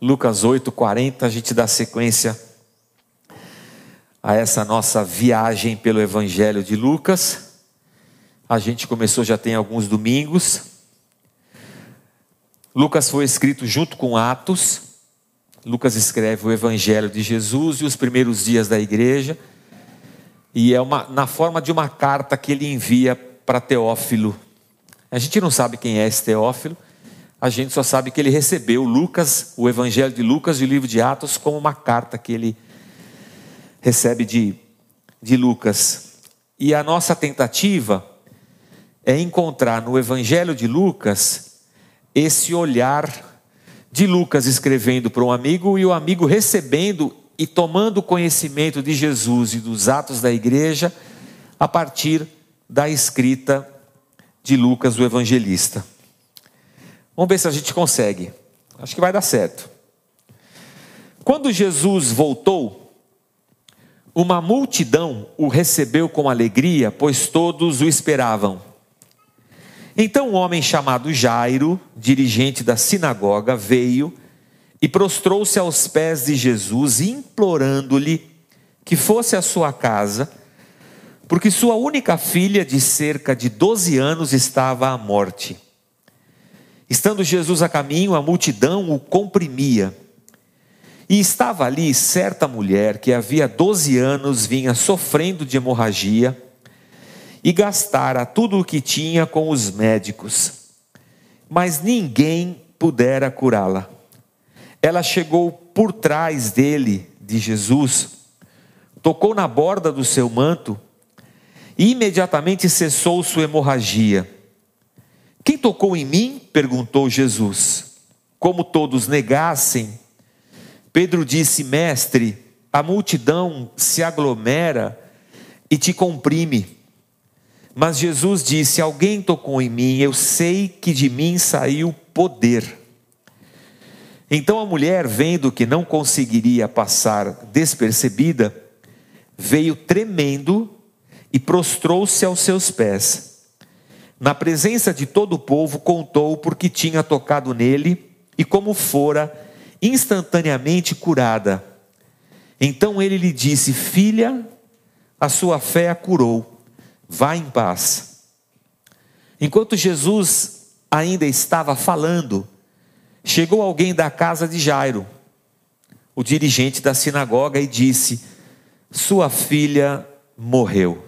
Lucas 8, 40, a gente dá sequência a essa nossa viagem pelo Evangelho de Lucas. A gente começou já tem alguns domingos. Lucas foi escrito junto com Atos. Lucas escreve o Evangelho de Jesus e os primeiros dias da igreja. E é uma, na forma de uma carta que ele envia para Teófilo. A gente não sabe quem é esse Teófilo, a gente só sabe que ele recebeu Lucas, o Evangelho de Lucas e o livro de Atos, como uma carta que ele recebe de, de Lucas. E a nossa tentativa é encontrar no Evangelho de Lucas esse olhar de Lucas escrevendo para um amigo e o amigo recebendo e tomando conhecimento de Jesus e dos atos da igreja a partir da escrita de Lucas, o evangelista. Vamos ver se a gente consegue. Acho que vai dar certo. Quando Jesus voltou, uma multidão o recebeu com alegria, pois todos o esperavam. Então um homem chamado Jairo, dirigente da sinagoga, veio e prostrou-se aos pés de Jesus, implorando-lhe que fosse à sua casa, porque sua única filha, de cerca de 12 anos, estava à morte. Estando Jesus a caminho, a multidão o comprimia. E estava ali certa mulher que havia 12 anos vinha sofrendo de hemorragia e gastara tudo o que tinha com os médicos, mas ninguém pudera curá-la. Ela chegou por trás dele, de Jesus, tocou na borda do seu manto e imediatamente cessou sua hemorragia. Quem tocou em mim? perguntou Jesus. Como todos negassem, Pedro disse: Mestre, a multidão se aglomera e te comprime. Mas Jesus disse: Alguém tocou em mim, eu sei que de mim saiu poder. Então a mulher, vendo que não conseguiria passar despercebida, veio tremendo e prostrou-se aos seus pés na presença de todo o povo, contou porque tinha tocado nele e como fora instantaneamente curada. Então ele lhe disse: Filha, a sua fé a curou, vá em paz. Enquanto Jesus ainda estava falando, chegou alguém da casa de Jairo, o dirigente da sinagoga, e disse: Sua filha morreu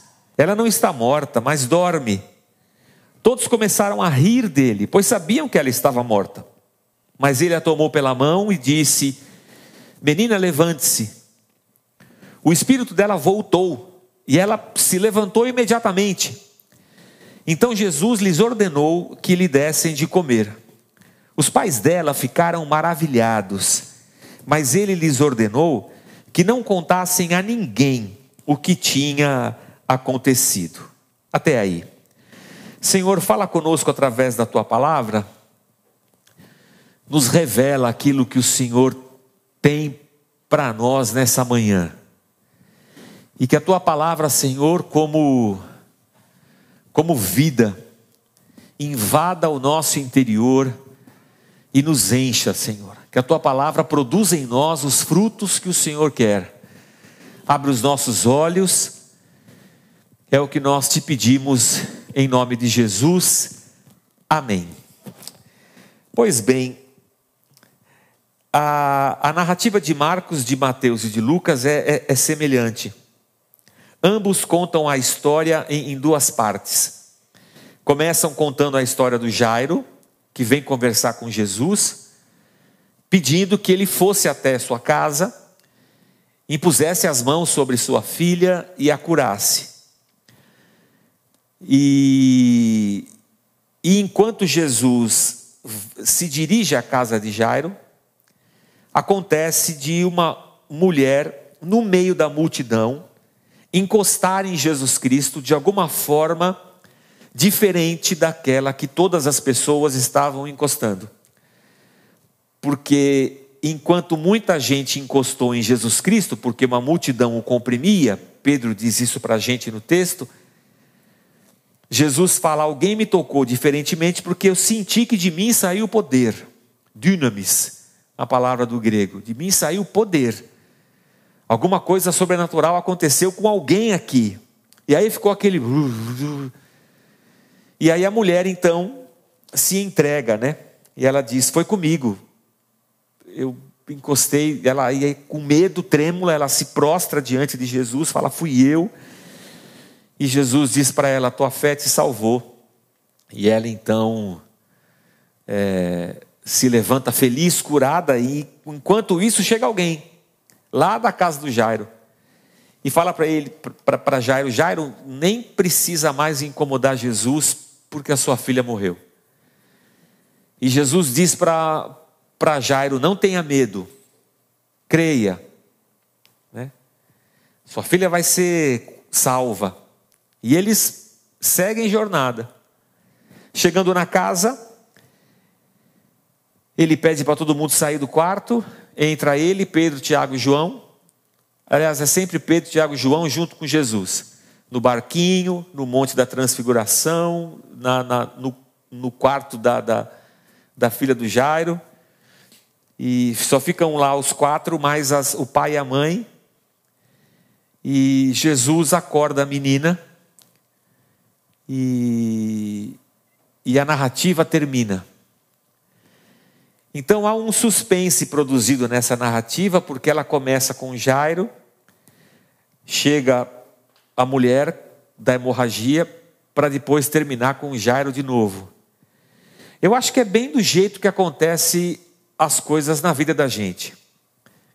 ela não está morta, mas dorme. Todos começaram a rir dele, pois sabiam que ela estava morta. Mas ele a tomou pela mão e disse: Menina, levante-se. O espírito dela voltou e ela se levantou imediatamente. Então Jesus lhes ordenou que lhe dessem de comer. Os pais dela ficaram maravilhados, mas ele lhes ordenou que não contassem a ninguém o que tinha acontecido. Até aí. Senhor, fala conosco através da tua palavra, nos revela aquilo que o Senhor tem para nós nessa manhã. E que a tua palavra, Senhor, como como vida, invada o nosso interior e nos encha, Senhor. Que a tua palavra produza em nós os frutos que o Senhor quer. Abre os nossos olhos é o que nós te pedimos em nome de Jesus. Amém. Pois bem, a, a narrativa de Marcos, de Mateus e de Lucas é, é, é semelhante. Ambos contam a história em, em duas partes. Começam contando a história do Jairo, que vem conversar com Jesus, pedindo que ele fosse até sua casa, impusesse as mãos sobre sua filha e a curasse. E, e enquanto Jesus se dirige à casa de Jairo, acontece de uma mulher no meio da multidão encostar em Jesus Cristo de alguma forma diferente daquela que todas as pessoas estavam encostando. Porque enquanto muita gente encostou em Jesus Cristo, porque uma multidão o comprimia, Pedro diz isso para a gente no texto. Jesus fala: Alguém me tocou diferentemente, porque eu senti que de mim saiu poder. Dynamis, a palavra do grego. De mim saiu poder. Alguma coisa sobrenatural aconteceu com alguém aqui. E aí ficou aquele. E aí a mulher então se entrega, né? E ela diz: Foi comigo. Eu encostei, ela ia com medo, trêmula, ela se prostra diante de Jesus, fala: Fui eu. E Jesus diz para ela: Tua fé te salvou. E ela então é, se levanta feliz, curada, e enquanto isso chega alguém, lá da casa do Jairo, e fala para ele, para Jairo: Jairo, nem precisa mais incomodar Jesus, porque a sua filha morreu. E Jesus diz para Jairo: não tenha medo, creia, né? sua filha vai ser salva. E eles seguem jornada. Chegando na casa, ele pede para todo mundo sair do quarto, entra ele, Pedro, Tiago e João. Aliás, é sempre Pedro, Tiago e João junto com Jesus no barquinho, no Monte da Transfiguração, na, na, no, no, quarto da, da, da, filha do Jairo. E só ficam lá os quatro, mais as, o pai e a mãe. E Jesus acorda a menina. E, e a narrativa termina. Então há um suspense produzido nessa narrativa, porque ela começa com Jairo, chega a mulher da hemorragia para depois terminar com Jairo de novo. Eu acho que é bem do jeito que acontece as coisas na vida da gente.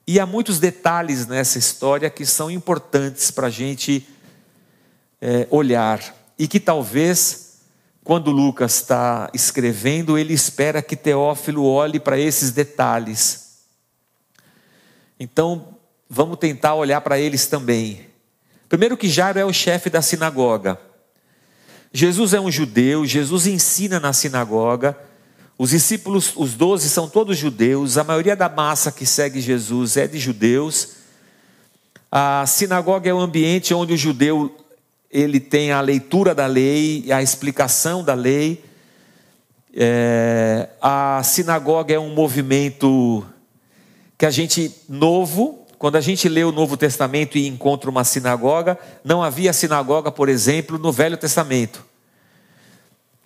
E há muitos detalhes nessa história que são importantes para a gente é, olhar e que talvez quando Lucas está escrevendo ele espera que Teófilo olhe para esses detalhes. Então vamos tentar olhar para eles também. Primeiro que Jairo é o chefe da sinagoga. Jesus é um judeu, Jesus ensina na sinagoga. Os discípulos, os doze, são todos judeus. A maioria da massa que segue Jesus é de judeus. A sinagoga é o ambiente onde o judeu ele tem a leitura da lei, a explicação da lei. É, a sinagoga é um movimento que a gente novo, quando a gente lê o Novo Testamento e encontra uma sinagoga, não havia sinagoga, por exemplo, no Velho Testamento.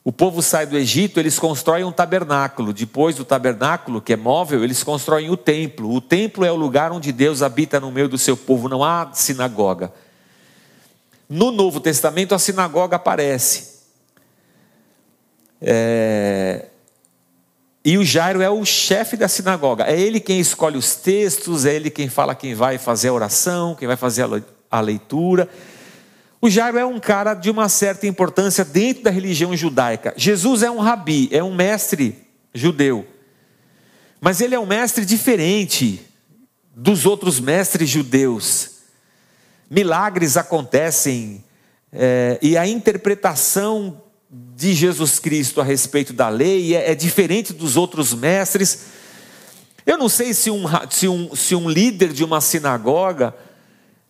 O povo sai do Egito, eles constroem um tabernáculo. Depois do tabernáculo, que é móvel, eles constroem o templo. O templo é o lugar onde Deus habita no meio do seu povo, não há sinagoga. No Novo Testamento, a sinagoga aparece. É... E o Jairo é o chefe da sinagoga. É ele quem escolhe os textos, é ele quem fala quem vai fazer a oração, quem vai fazer a leitura. O Jairo é um cara de uma certa importância dentro da religião judaica. Jesus é um rabi, é um mestre judeu. Mas ele é um mestre diferente dos outros mestres judeus. Milagres acontecem é, e a interpretação de Jesus Cristo a respeito da lei é, é diferente dos outros mestres. Eu não sei se um, se um, se um líder de uma sinagoga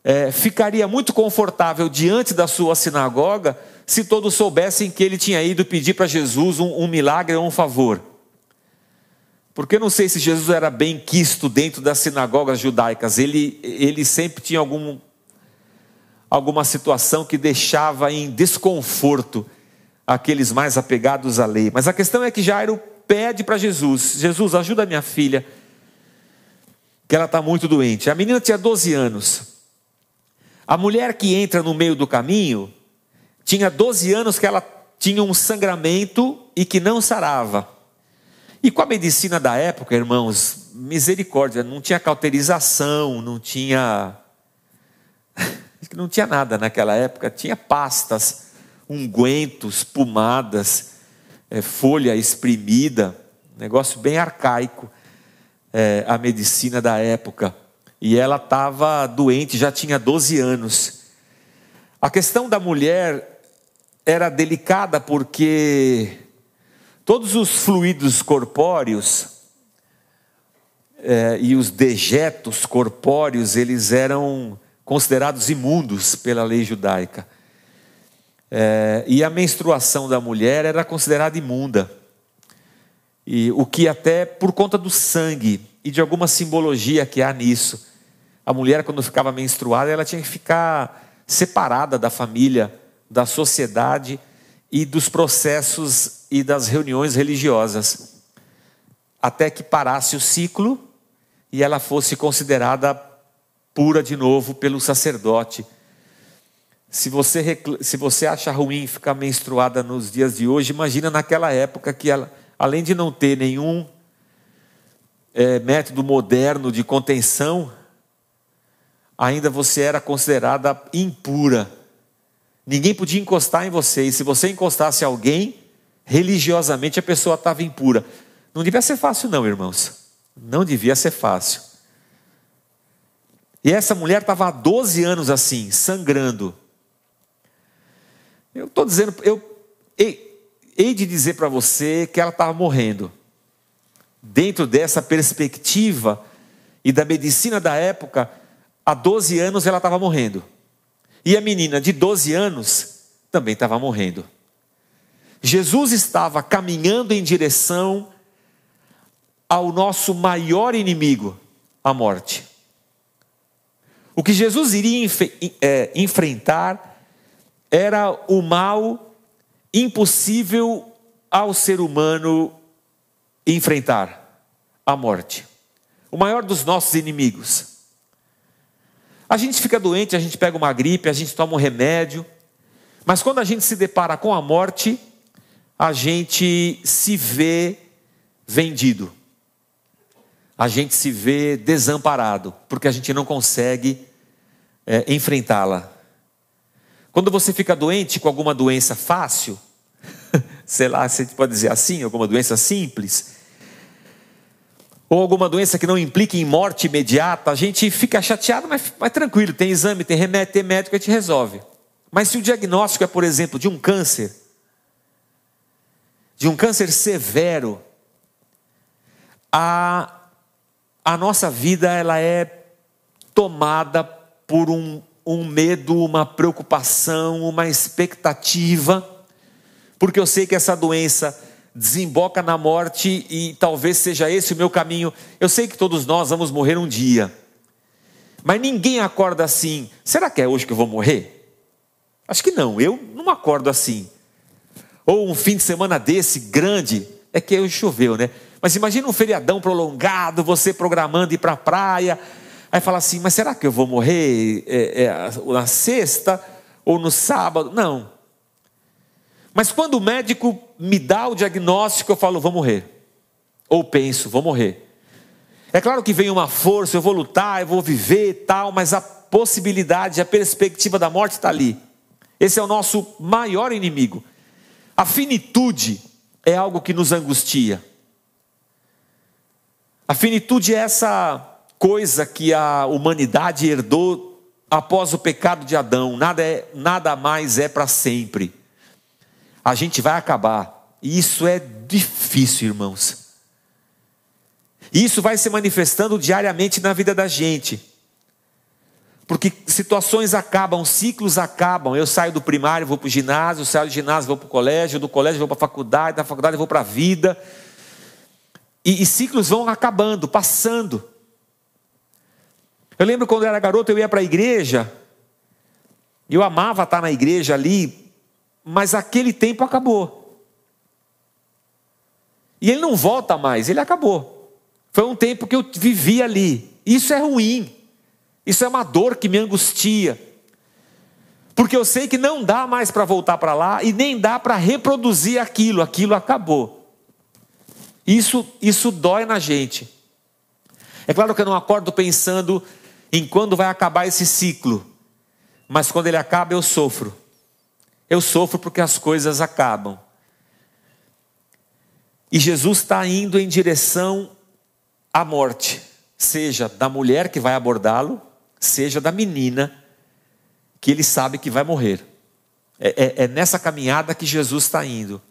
é, ficaria muito confortável diante da sua sinagoga se todos soubessem que ele tinha ido pedir para Jesus um, um milagre ou um favor. Porque eu não sei se Jesus era bem quisto dentro das sinagogas judaicas, ele, ele sempre tinha algum, alguma situação que deixava em desconforto aqueles mais apegados à lei. Mas a questão é que Jairo pede para Jesus: Jesus, ajuda minha filha, que ela está muito doente. A menina tinha 12 anos. A mulher que entra no meio do caminho tinha 12 anos que ela tinha um sangramento e que não sarava. E com a medicina da época, irmãos, misericórdia, não tinha cauterização, não tinha. Não tinha nada naquela época, tinha pastas ungüentos, pomadas, é, folha espremida, negócio bem arcaico. é, a medicina da época. E ela estava doente, já tinha 12 anos. A questão da mulher era delicada porque todos os fluidos corpóreos é, e os dejetos corpóreos, eles eram considerados imundos pela lei judaica. É, e a menstruação da mulher era considerada imunda. E o que até por conta do sangue e de alguma simbologia que há nisso. A mulher quando ficava menstruada, ela tinha que ficar separada da família, da sociedade e dos processos e das reuniões religiosas, até que parasse o ciclo e ela fosse considerada pura de novo pelo sacerdote. Se você, se você acha ruim ficar menstruada nos dias de hoje, imagina naquela época que ela, além de não ter nenhum é, método moderno de contenção, ainda você era considerada impura. Ninguém podia encostar em você, e se você encostasse alguém, religiosamente a pessoa estava impura. Não devia ser fácil, não, irmãos. Não devia ser fácil. E essa mulher estava há 12 anos assim, sangrando. Eu estou dizendo, eu hei de dizer para você que ela estava morrendo. Dentro dessa perspectiva e da medicina da época, há 12 anos ela estava morrendo. E a menina de 12 anos também estava morrendo. Jesus estava caminhando em direção ao nosso maior inimigo, a morte. O que Jesus iria é, enfrentar era o mal impossível ao ser humano enfrentar a morte. O maior dos nossos inimigos. A gente fica doente, a gente pega uma gripe, a gente toma um remédio, mas quando a gente se depara com a morte, a gente se vê vendido. A gente se vê desamparado, porque a gente não consegue é, enfrentá-la. Quando você fica doente com alguma doença fácil, sei lá, você pode dizer assim, alguma doença simples, ou alguma doença que não implique em morte imediata, a gente fica chateado, mas, mas tranquilo, tem exame, tem remédio, tem médico, a gente resolve. Mas se o diagnóstico é, por exemplo, de um câncer, de um câncer severo, a, a nossa vida ela é tomada por um um medo, uma preocupação, uma expectativa, porque eu sei que essa doença desemboca na morte e talvez seja esse o meu caminho. Eu sei que todos nós vamos morrer um dia, mas ninguém acorda assim. Será que é hoje que eu vou morrer? Acho que não, eu não acordo assim. Ou um fim de semana desse grande, é que hoje choveu, né? Mas imagina um feriadão prolongado, você programando ir para a praia, Aí fala assim: mas será que eu vou morrer é, é, na sexta ou no sábado? Não. Mas quando o médico me dá o diagnóstico, eu falo: vou morrer. Ou penso: vou morrer. É claro que vem uma força, eu vou lutar, eu vou viver e tal, mas a possibilidade, a perspectiva da morte está ali. Esse é o nosso maior inimigo. A finitude é algo que nos angustia. A finitude é essa coisa que a humanidade herdou após o pecado de Adão. Nada, é, nada mais é para sempre. A gente vai acabar. E isso é difícil, irmãos. E isso vai se manifestando diariamente na vida da gente. Porque situações acabam, ciclos acabam. Eu saio do primário, vou para o ginásio, saio do ginásio, vou para o colégio, do colégio vou para a faculdade, da faculdade vou para a vida. E, e ciclos vão acabando, passando. Eu lembro quando eu era garoto, eu ia para a igreja, eu amava estar na igreja ali, mas aquele tempo acabou. E ele não volta mais, ele acabou. Foi um tempo que eu vivi ali. Isso é ruim. Isso é uma dor que me angustia. Porque eu sei que não dá mais para voltar para lá e nem dá para reproduzir aquilo, aquilo acabou. Isso, isso dói na gente. É claro que eu não acordo pensando em quando vai acabar esse ciclo. Mas quando ele acaba, eu sofro. Eu sofro porque as coisas acabam. E Jesus está indo em direção a morte, seja da mulher que vai abordá-lo, seja da menina que ele sabe que vai morrer. É, é, é nessa caminhada que Jesus está indo.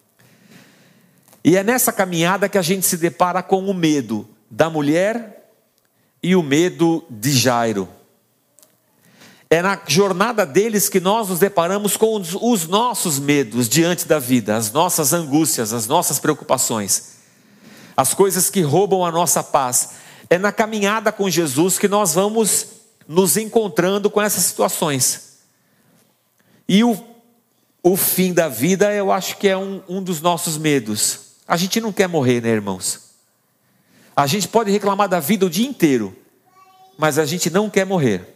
E é nessa caminhada que a gente se depara com o medo da mulher e o medo de Jairo. É na jornada deles que nós nos deparamos com os nossos medos diante da vida, as nossas angústias, as nossas preocupações, as coisas que roubam a nossa paz. É na caminhada com Jesus que nós vamos nos encontrando com essas situações. E o, o fim da vida, eu acho que é um, um dos nossos medos. A gente não quer morrer, né, irmãos? A gente pode reclamar da vida o dia inteiro, mas a gente não quer morrer.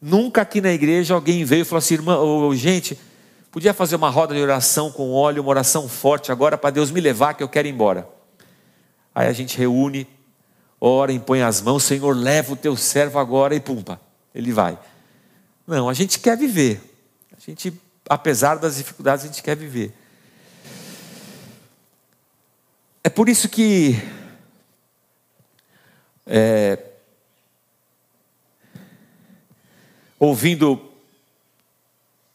Nunca aqui na igreja alguém veio e falou assim, irmã, oh, gente, podia fazer uma roda de oração com óleo, uma oração forte agora para Deus me levar que eu quero ir embora. Aí a gente reúne, ora, impõe as mãos, Senhor, leva o teu servo agora e pumpa, ele vai. Não, a gente quer viver. A gente, apesar das dificuldades, a gente quer viver. É por isso que é, ouvindo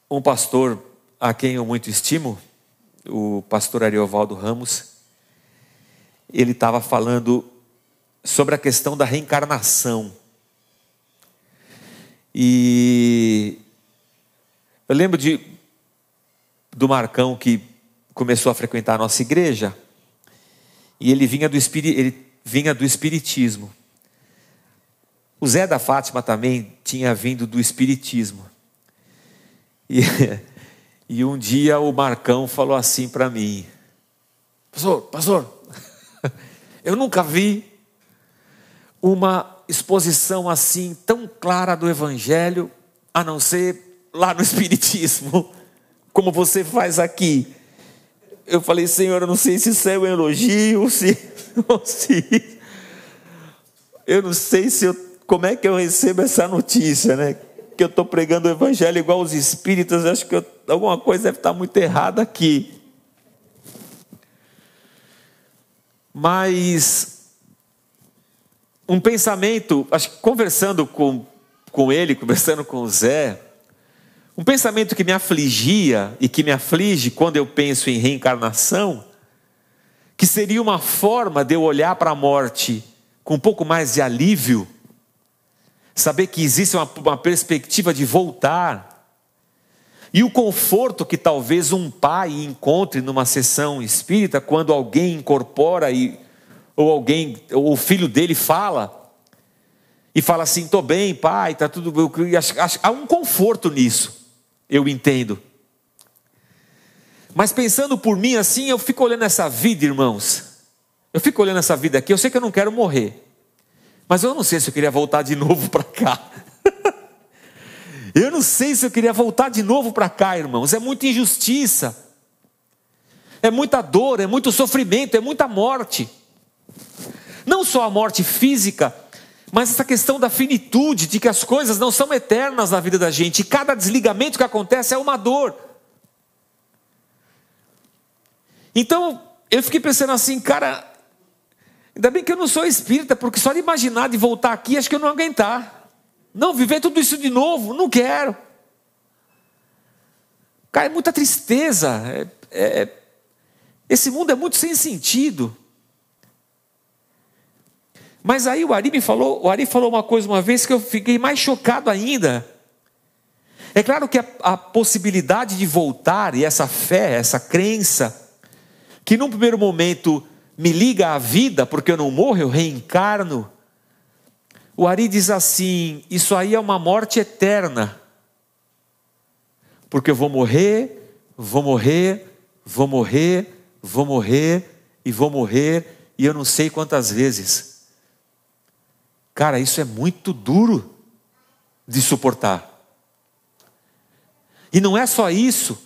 um pastor a quem eu muito estimo, o pastor Ariovaldo Ramos, ele estava falando sobre a questão da reencarnação. E eu lembro de do Marcão que começou a frequentar a nossa igreja, e ele vinha do, ele vinha do espiritismo. O Zé da Fátima também tinha vindo do Espiritismo. E, e um dia o Marcão falou assim para mim: Pastor, pastor, eu nunca vi uma exposição assim tão clara do Evangelho, a não ser lá no Espiritismo, como você faz aqui. Eu falei, Senhor, eu não sei se isso é um elogio, se, se eu não sei se eu como é que eu recebo essa notícia, né? Que eu estou pregando o evangelho igual os espíritas, acho que eu, alguma coisa deve estar muito errada aqui. Mas um pensamento, acho que conversando com, com ele, conversando com o Zé, um pensamento que me afligia e que me aflige quando eu penso em reencarnação, que seria uma forma de eu olhar para a morte com um pouco mais de alívio, saber que existe uma, uma perspectiva de voltar. E o conforto que talvez um pai encontre numa sessão espírita quando alguém incorpora e, ou alguém, ou o filho dele fala e fala assim: "Tô bem, pai, tá tudo bem". Há um conforto nisso. Eu entendo. Mas pensando por mim assim, eu fico olhando essa vida, irmãos. Eu fico olhando essa vida aqui, eu sei que eu não quero morrer. Mas eu não sei se eu queria voltar de novo para cá. eu não sei se eu queria voltar de novo para cá, irmãos. É muita injustiça. É muita dor, é muito sofrimento, é muita morte. Não só a morte física, mas essa questão da finitude, de que as coisas não são eternas na vida da gente. E cada desligamento que acontece é uma dor. Então, eu fiquei pensando assim, cara, Ainda bem que eu não sou espírita, porque só de imaginar de voltar aqui, acho que eu não aguentar. Não, viver tudo isso de novo, não quero. Cara, é muita tristeza. É, é, esse mundo é muito sem sentido. Mas aí o Ari me falou, o Ari falou uma coisa uma vez que eu fiquei mais chocado ainda. É claro que a, a possibilidade de voltar e essa fé, essa crença, que num primeiro momento me liga à vida, porque eu não morro, eu reencarno. O Ari diz assim: Isso aí é uma morte eterna, porque eu vou morrer, vou morrer, vou morrer, vou morrer e vou morrer, e eu não sei quantas vezes. Cara, isso é muito duro de suportar. E não é só isso.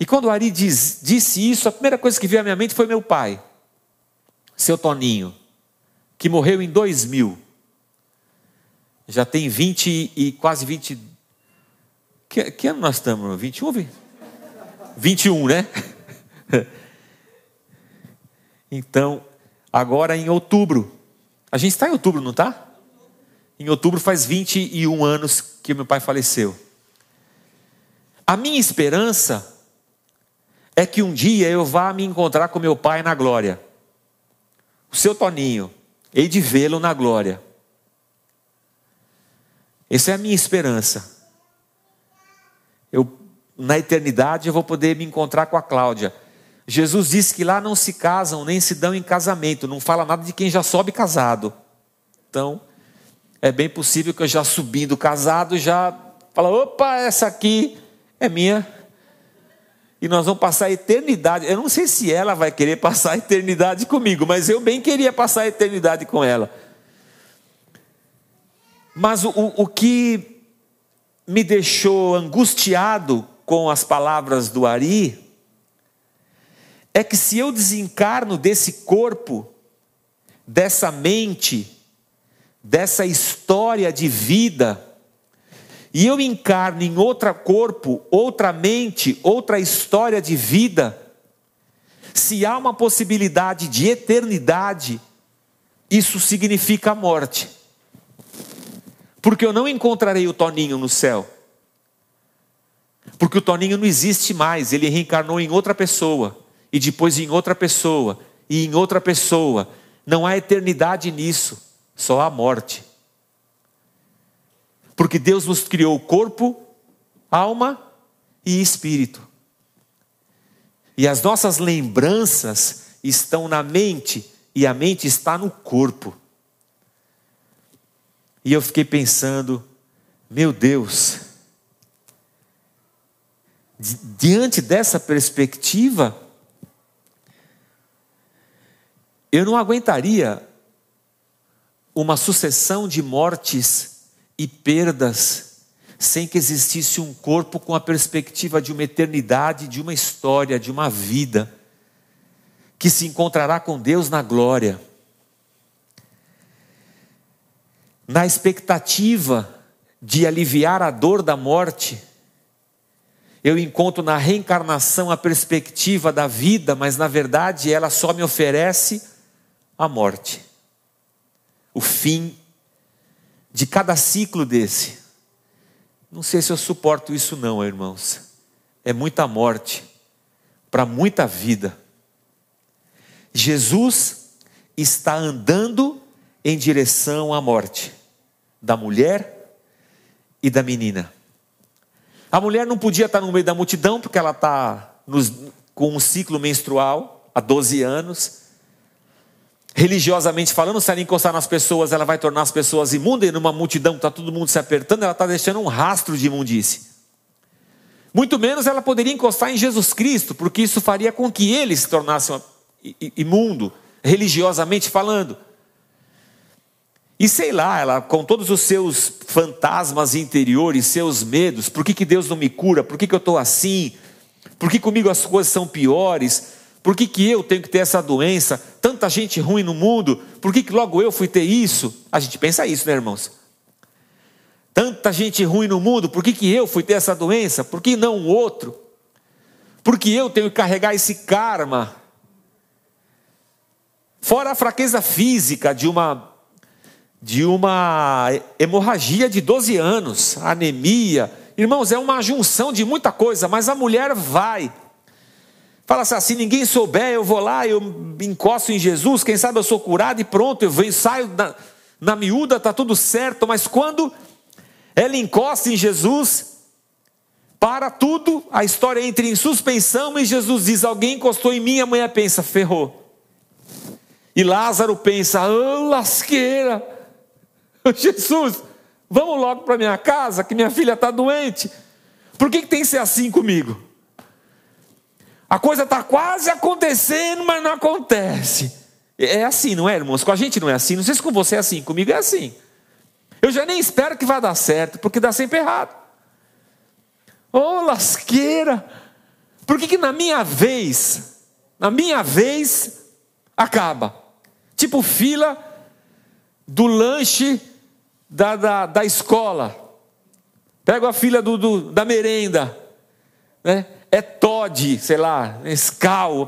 E quando o Ari diz, disse isso, a primeira coisa que veio à minha mente foi meu pai, seu Toninho, que morreu em 2000. Já tem 20 e quase 20. Que, que ano nós estamos? 21? 21, né? Então, agora em outubro. A gente está em outubro, não está? Em outubro faz 21 anos que meu pai faleceu. A minha esperança é que um dia eu vá me encontrar com meu pai na glória. O seu Toninho, hei de vê-lo na glória. Essa é a minha esperança. Eu, na eternidade, eu vou poder me encontrar com a Cláudia. Jesus disse que lá não se casam nem se dão em casamento, não fala nada de quem já sobe casado. Então, é bem possível que eu já subindo casado já fala, opa, essa aqui é minha. E nós vamos passar a eternidade. Eu não sei se ela vai querer passar a eternidade comigo, mas eu bem queria passar a eternidade com ela. Mas o, o que me deixou angustiado com as palavras do Ari é que se eu desencarno desse corpo, dessa mente, dessa história de vida, e eu encarno em outro corpo, outra mente, outra história de vida, se há uma possibilidade de eternidade, isso significa a morte. Porque eu não encontrarei o Toninho no céu. Porque o Toninho não existe mais, ele reencarnou em outra pessoa, e depois em outra pessoa, e em outra pessoa. Não há eternidade nisso, só há morte. Porque Deus nos criou corpo, alma e espírito. E as nossas lembranças estão na mente, e a mente está no corpo. E eu fiquei pensando, meu Deus, diante dessa perspectiva, eu não aguentaria uma sucessão de mortes e perdas sem que existisse um corpo com a perspectiva de uma eternidade, de uma história, de uma vida que se encontrará com Deus na glória. Na expectativa de aliviar a dor da morte, eu encontro na reencarnação a perspectiva da vida, mas na verdade ela só me oferece a morte, o fim de cada ciclo desse. Não sei se eu suporto isso, não, irmãos. É muita morte para muita vida. Jesus está andando em direção à morte da mulher e da menina. A mulher não podia estar no meio da multidão porque ela está com um ciclo menstrual há 12 anos. Religiosamente falando, se ela encostar nas pessoas, ela vai tornar as pessoas imundas, e numa multidão está todo mundo se apertando, ela está deixando um rastro de imundície. Muito menos ela poderia encostar em Jesus Cristo, porque isso faria com que ele se tornasse imundo, religiosamente falando. E sei lá, ela com todos os seus fantasmas interiores, seus medos, por que, que Deus não me cura? Por que, que eu estou assim? Por que comigo as coisas são piores? Por que, que eu tenho que ter essa doença? Tanta gente ruim no mundo, por que, que logo eu fui ter isso? A gente pensa isso, né, irmãos? Tanta gente ruim no mundo, por que, que eu fui ter essa doença? Por que não o outro? Por que eu tenho que carregar esse karma? Fora a fraqueza física de uma de uma hemorragia de 12 anos, anemia. Irmãos, é uma junção de muita coisa, mas a mulher vai. Fala assim, ah, se ninguém souber, eu vou lá, eu encosto em Jesus, quem sabe eu sou curado e pronto, eu venho, saio na, na miúda, está tudo certo, mas quando ela encosta em Jesus, para tudo, a história entra em suspensão e Jesus diz: Alguém encostou em mim, a mulher pensa, ferrou. E Lázaro pensa, oh, lasqueira. Jesus, vamos logo para minha casa, que minha filha está doente. Por que, que tem que ser assim comigo? A coisa está quase acontecendo, mas não acontece. É assim, não é, irmãos? Com a gente não é assim. Não sei se com você é assim, comigo é assim. Eu já nem espero que vá dar certo, porque dá sempre errado. Ô oh, lasqueira! Por que, que na minha vez, na minha vez, acaba? Tipo fila do lanche da, da, da escola, pego a filha do, do, da merenda. Né? É Todd, sei lá, Nescau.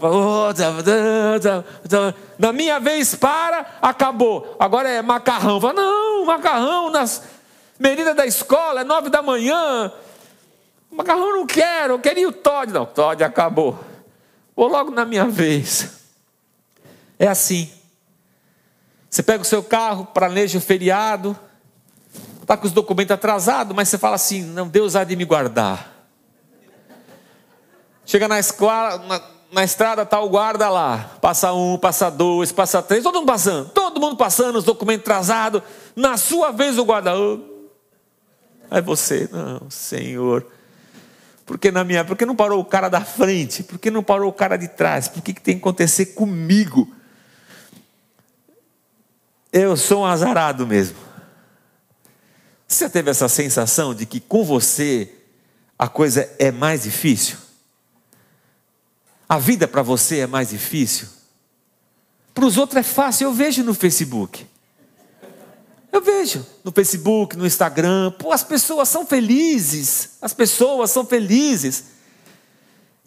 Na minha vez para, acabou. Agora é macarrão. Fala, não, macarrão nas meridas da escola, é nove da manhã. Macarrão não quero, eu queria o Todd. Não, Todd acabou. Vou logo na minha vez. É assim. Você pega o seu carro, planeja o feriado, está com os documentos atrasados, mas você fala assim: não, Deus há de me guardar. Chega na, escola, na, na estrada, está o guarda lá. Passa um, passa dois, passa três, todo mundo passando. Todo mundo passando, os documentos atrasados. Na sua vez o guarda. Oh. Aí você, não, Senhor. Por que na minha? Por que não parou o cara da frente? Por que não parou o cara de trás? Por que, que tem que acontecer comigo? Eu sou um azarado mesmo. Você teve essa sensação de que com você a coisa é mais difícil? A vida para você é mais difícil? Para os outros é fácil, eu vejo no Facebook. Eu vejo no Facebook, no Instagram, pô, as pessoas são felizes, as pessoas são felizes.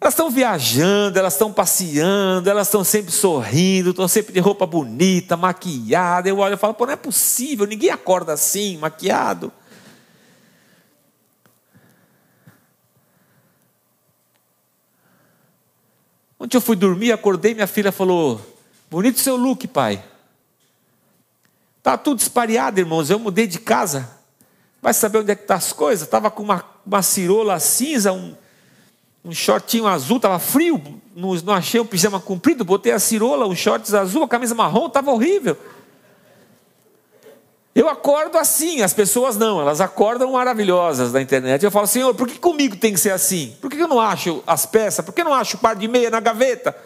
Elas estão viajando, elas estão passeando, elas estão sempre sorrindo, estão sempre de roupa bonita, maquiada. Eu olho e falo, pô, não é possível, ninguém acorda assim, maquiado. Ontem eu fui dormir, acordei, minha filha falou: Bonito seu look, pai. Tá tudo espalhado, irmãos. Eu mudei de casa. Vai saber onde é que tá as coisas? Tava com uma, uma cirola cinza, um, um shortinho azul, tava frio. Não, não achei um pijama comprido, botei a cirola, um shorts azul, a camisa marrom, tava horrível. Eu acordo assim, as pessoas não, elas acordam maravilhosas na internet. Eu falo, Senhor, por que comigo tem que ser assim? Por que eu não acho as peças? Por que eu não acho o par de meia na gaveta?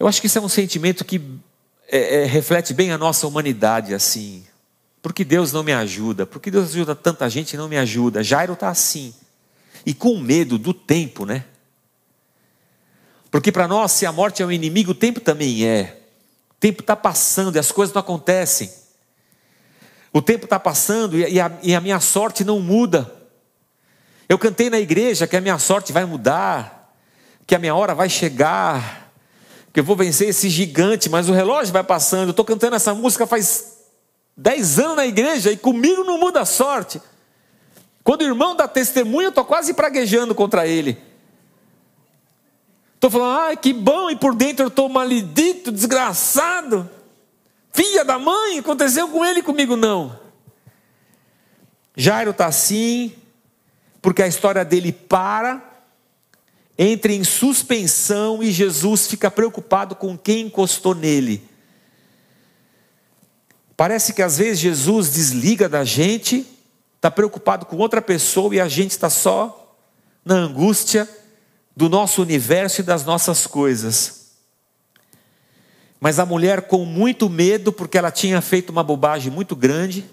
Eu acho que isso é um sentimento que é, é, reflete bem a nossa humanidade, assim. Por que Deus não me ajuda? Por que Deus ajuda tanta gente e não me ajuda? Jairo está assim. E com medo do tempo, né? Porque para nós, se a morte é um inimigo, o tempo também é. Tempo está passando e as coisas não acontecem. O tempo está passando e a, e a minha sorte não muda. Eu cantei na igreja que a minha sorte vai mudar, que a minha hora vai chegar, que eu vou vencer esse gigante, mas o relógio vai passando. Eu estou cantando essa música faz dez anos na igreja e comigo não muda a sorte. Quando o irmão dá testemunho, eu estou quase praguejando contra ele. Estou falando, ai que bom, e por dentro eu estou maldito, desgraçado. Filha da mãe, aconteceu com ele comigo não. Jairo está assim, porque a história dele para, entra em suspensão e Jesus fica preocupado com quem encostou nele. Parece que às vezes Jesus desliga da gente, está preocupado com outra pessoa e a gente está só na angústia do nosso universo e das nossas coisas. Mas a mulher, com muito medo, porque ela tinha feito uma bobagem muito grande,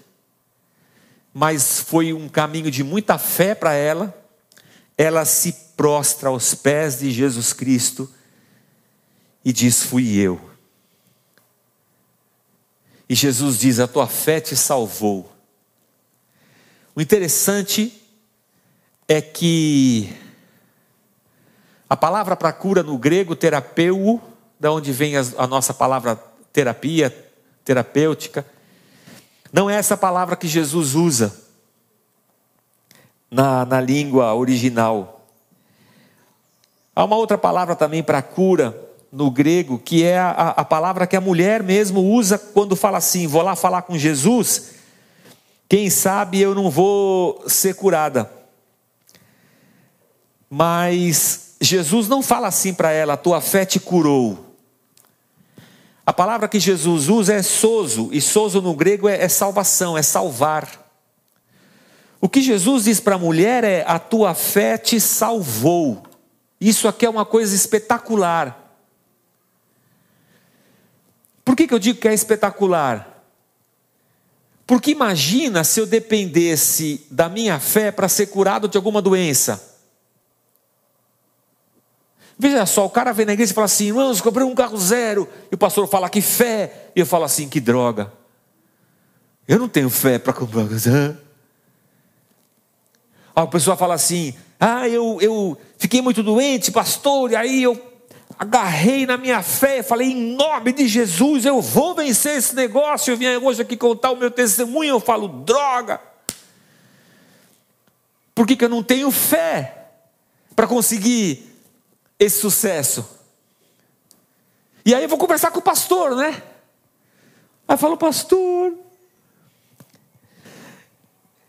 mas foi um caminho de muita fé para ela, ela se prostra aos pés de Jesus Cristo e diz: Fui eu. E Jesus diz: A tua fé te salvou. O interessante é que a palavra para cura no grego, terapeu, da onde vem a nossa palavra terapia, terapêutica, não é essa palavra que Jesus usa na, na língua original. Há uma outra palavra também para cura no grego, que é a, a palavra que a mulher mesmo usa quando fala assim: vou lá falar com Jesus, quem sabe eu não vou ser curada. Mas Jesus não fala assim para ela: a tua fé te curou. A palavra que Jesus usa é sozo, e sozo no grego é, é salvação, é salvar. O que Jesus diz para a mulher é: a tua fé te salvou. Isso aqui é uma coisa espetacular. Por que, que eu digo que é espetacular? Porque imagina se eu dependesse da minha fé para ser curado de alguma doença. Veja só, o cara vem na igreja e fala assim: irmãos, comprei um carro zero. E o pastor fala que fé. E eu falo assim: que droga. Eu não tenho fé para comprar um carro zero. A pessoa fala assim: ah, eu, eu fiquei muito doente, pastor, e aí eu agarrei na minha fé, falei, em nome de Jesus, eu vou vencer esse negócio. Eu vim hoje aqui contar o meu testemunho, eu falo, droga. Por que, que eu não tenho fé para conseguir esse sucesso? E aí eu vou conversar com o pastor, né? Aí eu falo, pastor,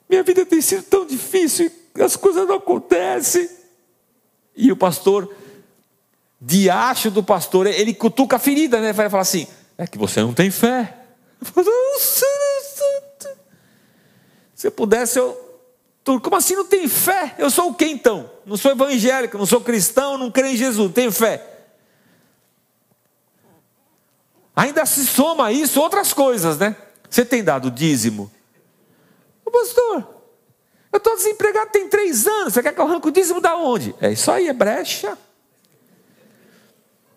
minha vida tem sido tão difícil, as coisas não acontecem. E o pastor, diacho do pastor, ele cutuca a ferida, né? Vai falar assim: é que você não tem fé. Se eu pudesse, eu. Como assim não tem fé? Eu sou o que então? Não sou evangélico, não sou cristão, não creio em Jesus, tenho fé. Ainda se soma a isso outras coisas, né? Você tem dado dízimo? Ô pastor, eu estou desempregado tem três anos, você quer que eu arranque o dízimo da onde? É isso aí, é brecha.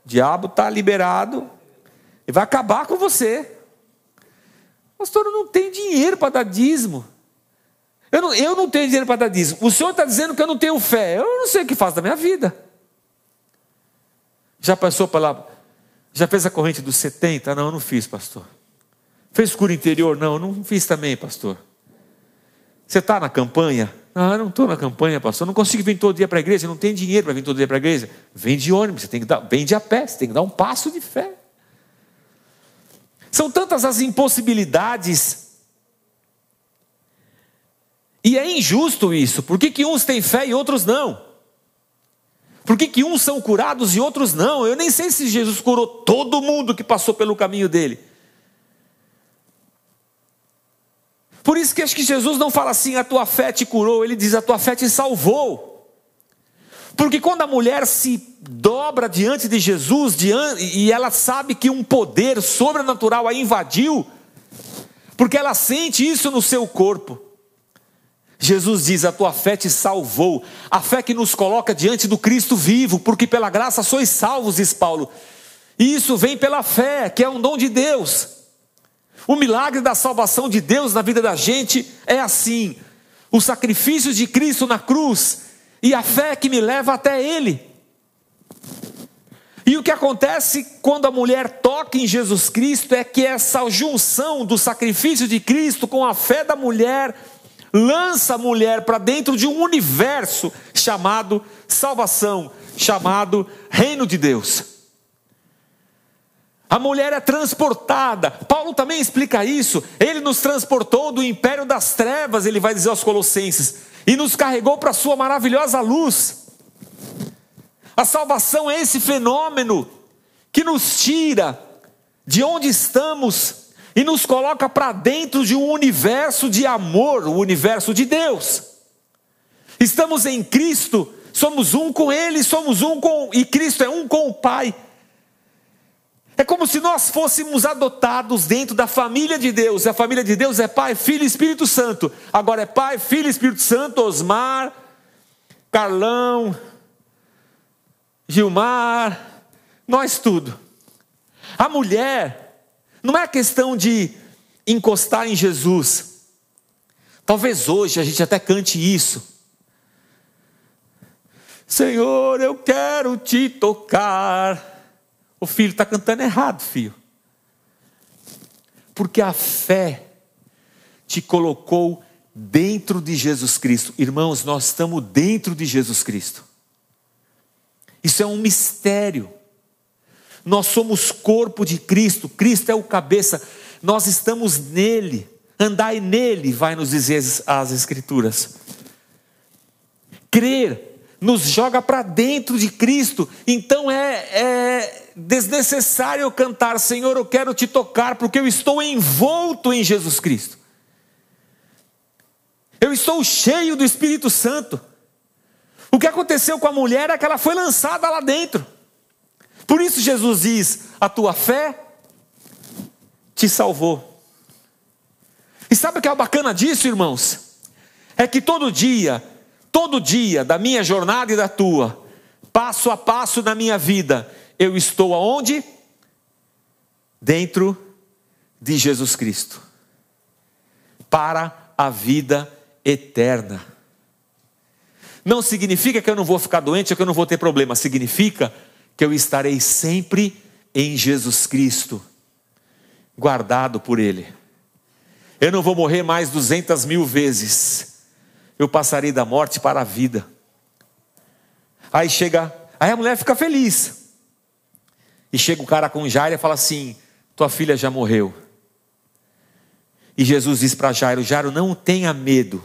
O diabo está liberado e vai acabar com você. Pastor, eu não tenho dinheiro para dar dízimo. Eu não, eu não tenho dinheiro para dar dízimo. O senhor está dizendo que eu não tenho fé. Eu não sei o que faço da minha vida. Já passou pela. Já fez a corrente dos 70? Não, eu não fiz, pastor. Fez cura interior? Não, eu não fiz também, pastor. Você está na campanha? Ah, não estou na campanha, pastor. Não consigo vir todo dia para a igreja. Não tem dinheiro para vir todo dia para a igreja. Vem de ônibus, você tem que dar, vem de a pé, você tem que dar um passo de fé. São tantas as impossibilidades. E é injusto isso. Por que, que uns têm fé e outros não? Por que, que uns são curados e outros não? Eu nem sei se Jesus curou todo mundo que passou pelo caminho dele. Por isso que acho que Jesus não fala assim, a tua fé te curou, ele diz, a tua fé te salvou. Porque quando a mulher se dobra diante de Jesus e ela sabe que um poder sobrenatural a invadiu, porque ela sente isso no seu corpo. Jesus diz: A tua fé te salvou, a fé que nos coloca diante do Cristo vivo, porque pela graça sois salvos, diz Paulo. E isso vem pela fé, que é um dom de Deus. O milagre da salvação de Deus na vida da gente é assim: o sacrifício de Cristo na cruz e a fé que me leva até Ele. E o que acontece quando a mulher toca em Jesus Cristo é que essa junção do sacrifício de Cristo com a fé da mulher lança a mulher para dentro de um universo chamado salvação, chamado reino de Deus. A mulher é transportada. Paulo também explica isso. Ele nos transportou do império das trevas, ele vai dizer aos Colossenses, e nos carregou para a sua maravilhosa luz. A salvação é esse fenômeno que nos tira de onde estamos e nos coloca para dentro de um universo de amor, o universo de Deus. Estamos em Cristo, somos um com Ele, somos um com, e Cristo é um com o Pai. É como se nós fôssemos adotados dentro da família de Deus. A família de Deus é Pai, Filho e Espírito Santo. Agora é Pai, Filho e Espírito Santo, Osmar, Carlão, Gilmar, nós tudo. A mulher, não é questão de encostar em Jesus. Talvez hoje a gente até cante isso. Senhor, eu quero te tocar. O filho está cantando errado, filho. Porque a fé te colocou dentro de Jesus Cristo. Irmãos, nós estamos dentro de Jesus Cristo. Isso é um mistério. Nós somos corpo de Cristo, Cristo é o cabeça, nós estamos nele. Andai nele, vai nos dizer as Escrituras. Crer nos joga para dentro de Cristo, então é, é desnecessário cantar, Senhor, eu quero te tocar, porque eu estou envolto em Jesus Cristo. Eu estou cheio do Espírito Santo. O que aconteceu com a mulher é que ela foi lançada lá dentro. Por isso Jesus diz: a tua fé te salvou. E sabe o que é bacana disso, irmãos? É que todo dia, todo dia da minha jornada e da tua, passo a passo na minha vida, eu estou aonde? Dentro de Jesus Cristo. Para a vida eterna. Não significa que eu não vou ficar doente ou que eu não vou ter problema, significa que eu estarei sempre em Jesus Cristo, guardado por Ele. Eu não vou morrer mais duzentas mil vezes, eu passarei da morte para a vida. Aí chega, aí a mulher fica feliz. E chega o cara com Jairo e fala assim: Tua filha já morreu. E Jesus diz para Jairo: Jairo, não tenha medo.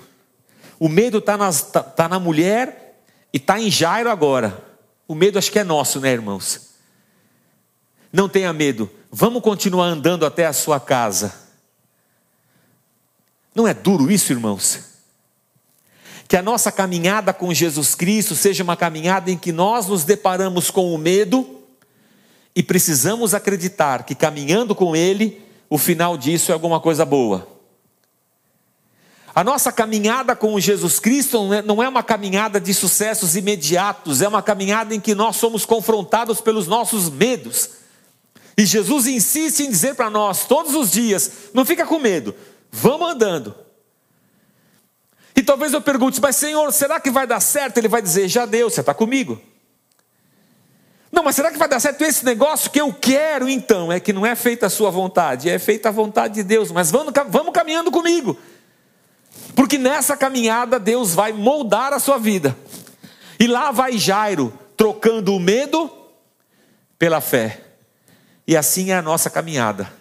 O medo está tá, tá na mulher e está em Jairo agora. O medo acho que é nosso, né, irmãos? Não tenha medo. Vamos continuar andando até a sua casa. Não é duro isso, irmãos? Que a nossa caminhada com Jesus Cristo seja uma caminhada em que nós nos deparamos com o medo e precisamos acreditar que caminhando com Ele, o final disso é alguma coisa boa. A nossa caminhada com Jesus Cristo não é, é uma caminhada de sucessos imediatos, é uma caminhada em que nós somos confrontados pelos nossos medos. E Jesus insiste em dizer para nós todos os dias: não fica com medo, vamos andando. E talvez eu pergunte, mas Senhor, será que vai dar certo? Ele vai dizer: já deu, você está comigo. Não, mas será que vai dar certo esse negócio que eu quero então? É que não é feita a sua vontade, é feita a vontade de Deus, mas vamos, vamos caminhando comigo, porque nessa caminhada Deus vai moldar a sua vida, e lá vai Jairo, trocando o medo pela fé, e assim é a nossa caminhada,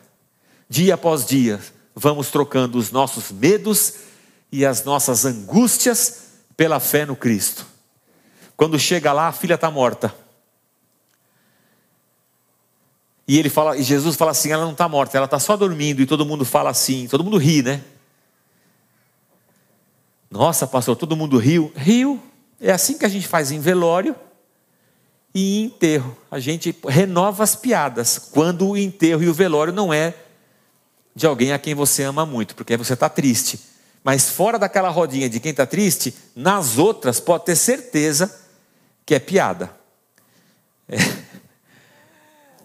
dia após dia, vamos trocando os nossos medos e as nossas angústias pela fé no Cristo. Quando chega lá, a filha está morta. E ele fala, e Jesus fala assim: ela não está morta, ela está só dormindo, e todo mundo fala assim, todo mundo ri, né? Nossa, pastor, todo mundo riu. Riu. É assim que a gente faz em velório e em enterro. A gente renova as piadas quando o enterro e o velório não é de alguém a quem você ama muito, porque você está triste. Mas fora daquela rodinha de quem está triste, nas outras pode ter certeza que é piada. É.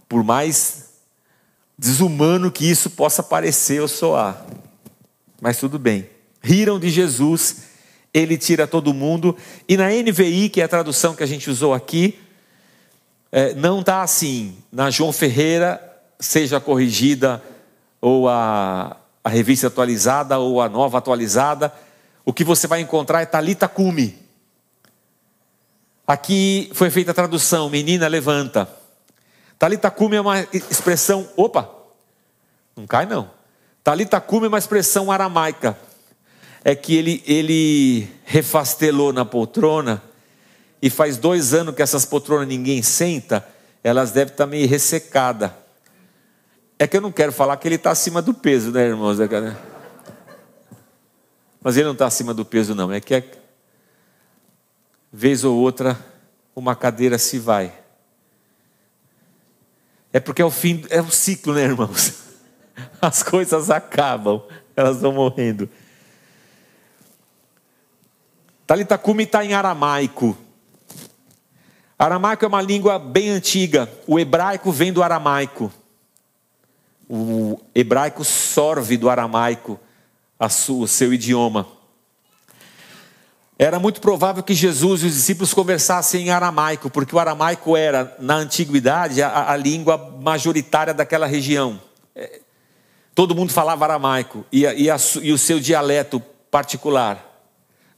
Por mais desumano que isso possa parecer ou soar. Mas tudo bem. Riram de Jesus, ele tira todo mundo. E na NVI, que é a tradução que a gente usou aqui, é, não está assim. Na João Ferreira, seja corrigida ou a, a revista atualizada ou a nova atualizada, o que você vai encontrar é Talita Cume. Aqui foi feita a tradução, menina levanta. Talita Cume é uma expressão, opa, não cai não. Talita Cume é uma expressão aramaica. É que ele, ele refastelou na poltrona e faz dois anos que essas poltronas ninguém senta, elas devem estar meio ressecadas. É que eu não quero falar que ele está acima do peso, né, irmãos? É Mas ele não está acima do peso, não. É que é... vez ou outra uma cadeira se vai. É porque é o fim, é o ciclo, né, irmãos? As coisas acabam, elas vão morrendo. Talitacume está em aramaico. Aramaico é uma língua bem antiga. O hebraico vem do aramaico o hebraico sorve do aramaico o seu idioma. Era muito provável que Jesus e os discípulos conversassem em aramaico, porque o aramaico era, na antiguidade, a, a língua majoritária daquela região. É, todo mundo falava aramaico e, e, a, e o seu dialeto particular.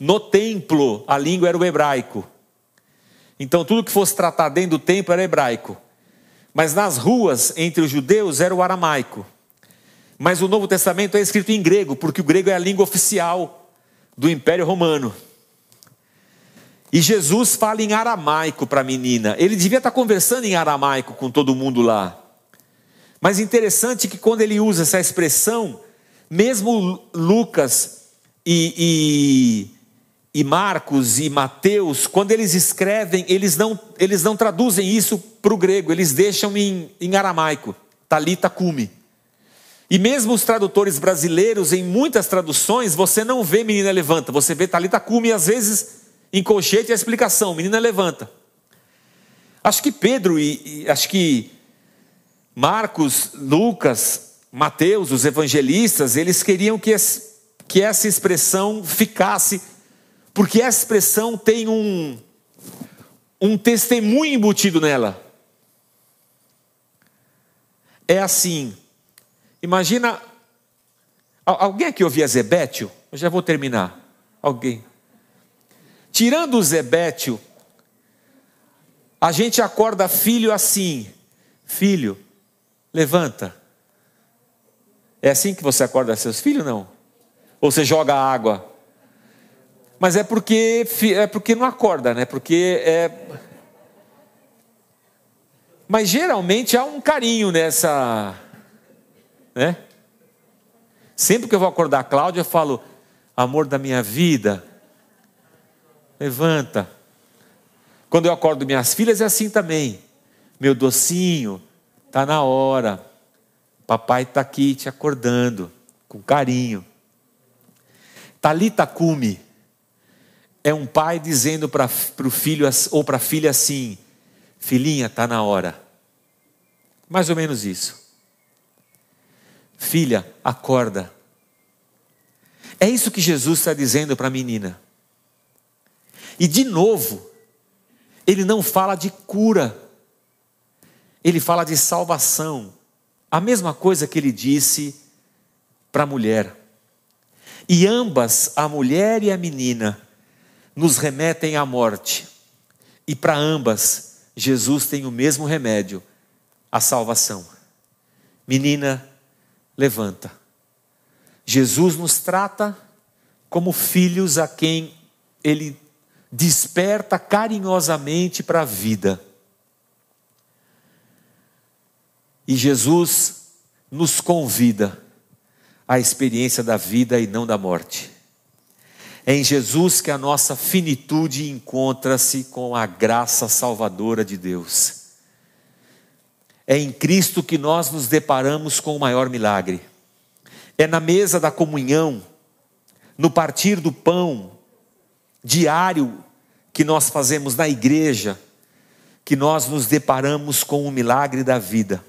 No templo, a língua era o hebraico. Então, tudo que fosse tratado dentro do templo era hebraico. Mas nas ruas, entre os judeus, era o aramaico. Mas o Novo Testamento é escrito em grego, porque o grego é a língua oficial do Império Romano. E Jesus fala em aramaico para a menina. Ele devia estar conversando em aramaico com todo mundo lá. Mas interessante que quando ele usa essa expressão, mesmo Lucas e, e Marcos e Mateus, quando eles escrevem, eles não, eles não traduzem isso para o grego, eles deixam em, em aramaico, talita cume. E mesmo os tradutores brasileiros, em muitas traduções, você não vê menina levanta, você vê talita cume às vezes em colchete a explicação, menina levanta. Acho que Pedro e, e acho que Marcos, Lucas, Mateus, os evangelistas, eles queriam que, esse, que essa expressão ficasse Porque essa expressão tem um, um testemunho embutido nela. É assim. Imagina. Alguém aqui ouvia Zebétio? Eu já vou terminar. Alguém? Tirando o Zebétio, a gente acorda filho assim: Filho, levanta. É assim que você acorda seus filhos, não? Ou você joga água? Mas é porque é porque não acorda, né? Porque é Mas geralmente há um carinho nessa, né? Sempre que eu vou acordar a Cláudia, eu falo: "Amor da minha vida, levanta". Quando eu acordo minhas filhas é assim também. Meu docinho, tá na hora. Papai está aqui te acordando com carinho. Talita cume é um pai dizendo para o filho ou para a filha assim: Filhinha, está na hora. Mais ou menos isso. Filha, acorda. É isso que Jesus está dizendo para a menina. E de novo, ele não fala de cura, ele fala de salvação. A mesma coisa que ele disse para a mulher. E ambas, a mulher e a menina, nos remetem à morte. E para ambas, Jesus tem o mesmo remédio, a salvação. Menina, levanta. Jesus nos trata como filhos a quem ele desperta carinhosamente para a vida. E Jesus nos convida à experiência da vida e não da morte. É em Jesus que a nossa finitude encontra-se com a graça salvadora de Deus. É em Cristo que nós nos deparamos com o maior milagre. É na mesa da comunhão, no partir do pão diário que nós fazemos na igreja, que nós nos deparamos com o milagre da vida.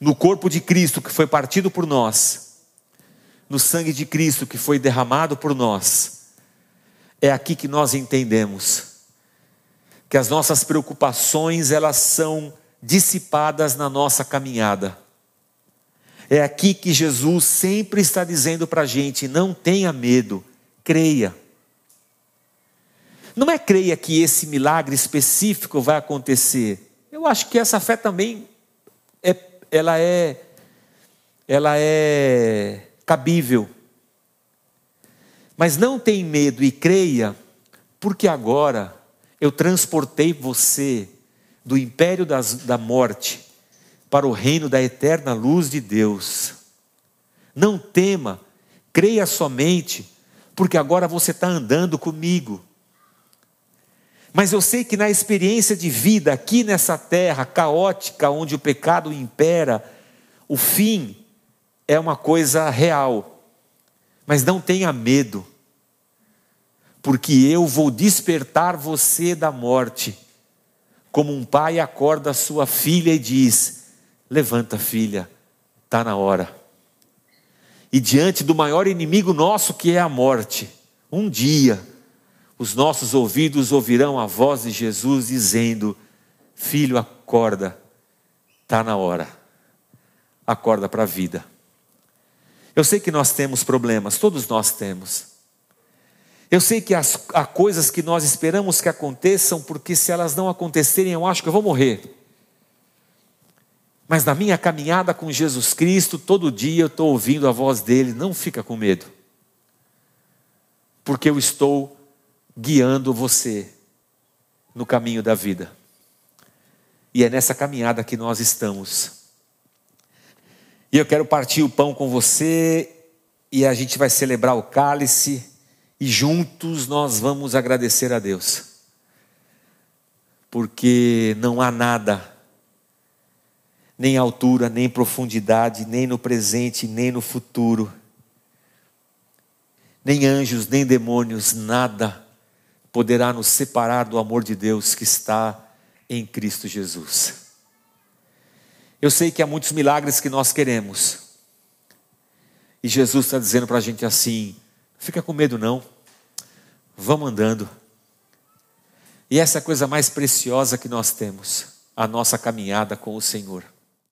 No corpo de Cristo que foi partido por nós no sangue de Cristo que foi derramado por nós, é aqui que nós entendemos que as nossas preocupações elas são dissipadas na nossa caminhada. É aqui que Jesus sempre está dizendo para a gente: não tenha medo, creia. Não é creia que esse milagre específico vai acontecer. Eu acho que essa fé também é, ela é, ela é cabível. Mas não tenha medo e creia, porque agora eu transportei você do império das, da morte para o reino da eterna luz de Deus. Não tema, creia somente, porque agora você está andando comigo. Mas eu sei que na experiência de vida aqui nessa terra caótica, onde o pecado impera, o fim é uma coisa real. Mas não tenha medo, porque eu vou despertar você da morte, como um pai acorda sua filha e diz: Levanta, filha, está na hora. E diante do maior inimigo nosso, que é a morte, um dia, os nossos ouvidos ouvirão a voz de Jesus dizendo: Filho, acorda, está na hora, acorda para a vida. Eu sei que nós temos problemas, todos nós temos. Eu sei que as, há coisas que nós esperamos que aconteçam, porque se elas não acontecerem, eu acho que eu vou morrer. Mas na minha caminhada com Jesus Cristo, todo dia eu estou ouvindo a voz dele, não fica com medo. Porque eu estou guiando você no caminho da vida. E é nessa caminhada que nós estamos. E eu quero partir o pão com você e a gente vai celebrar o cálice e juntos nós vamos agradecer a Deus. Porque não há nada, nem altura, nem profundidade, nem no presente, nem no futuro, nem anjos, nem demônios, nada poderá nos separar do amor de Deus que está em Cristo Jesus. Eu sei que há muitos milagres que nós queremos. E Jesus está dizendo para a gente assim: fica com medo não. vamos andando. E essa é a coisa mais preciosa que nós temos, a nossa caminhada com o Senhor.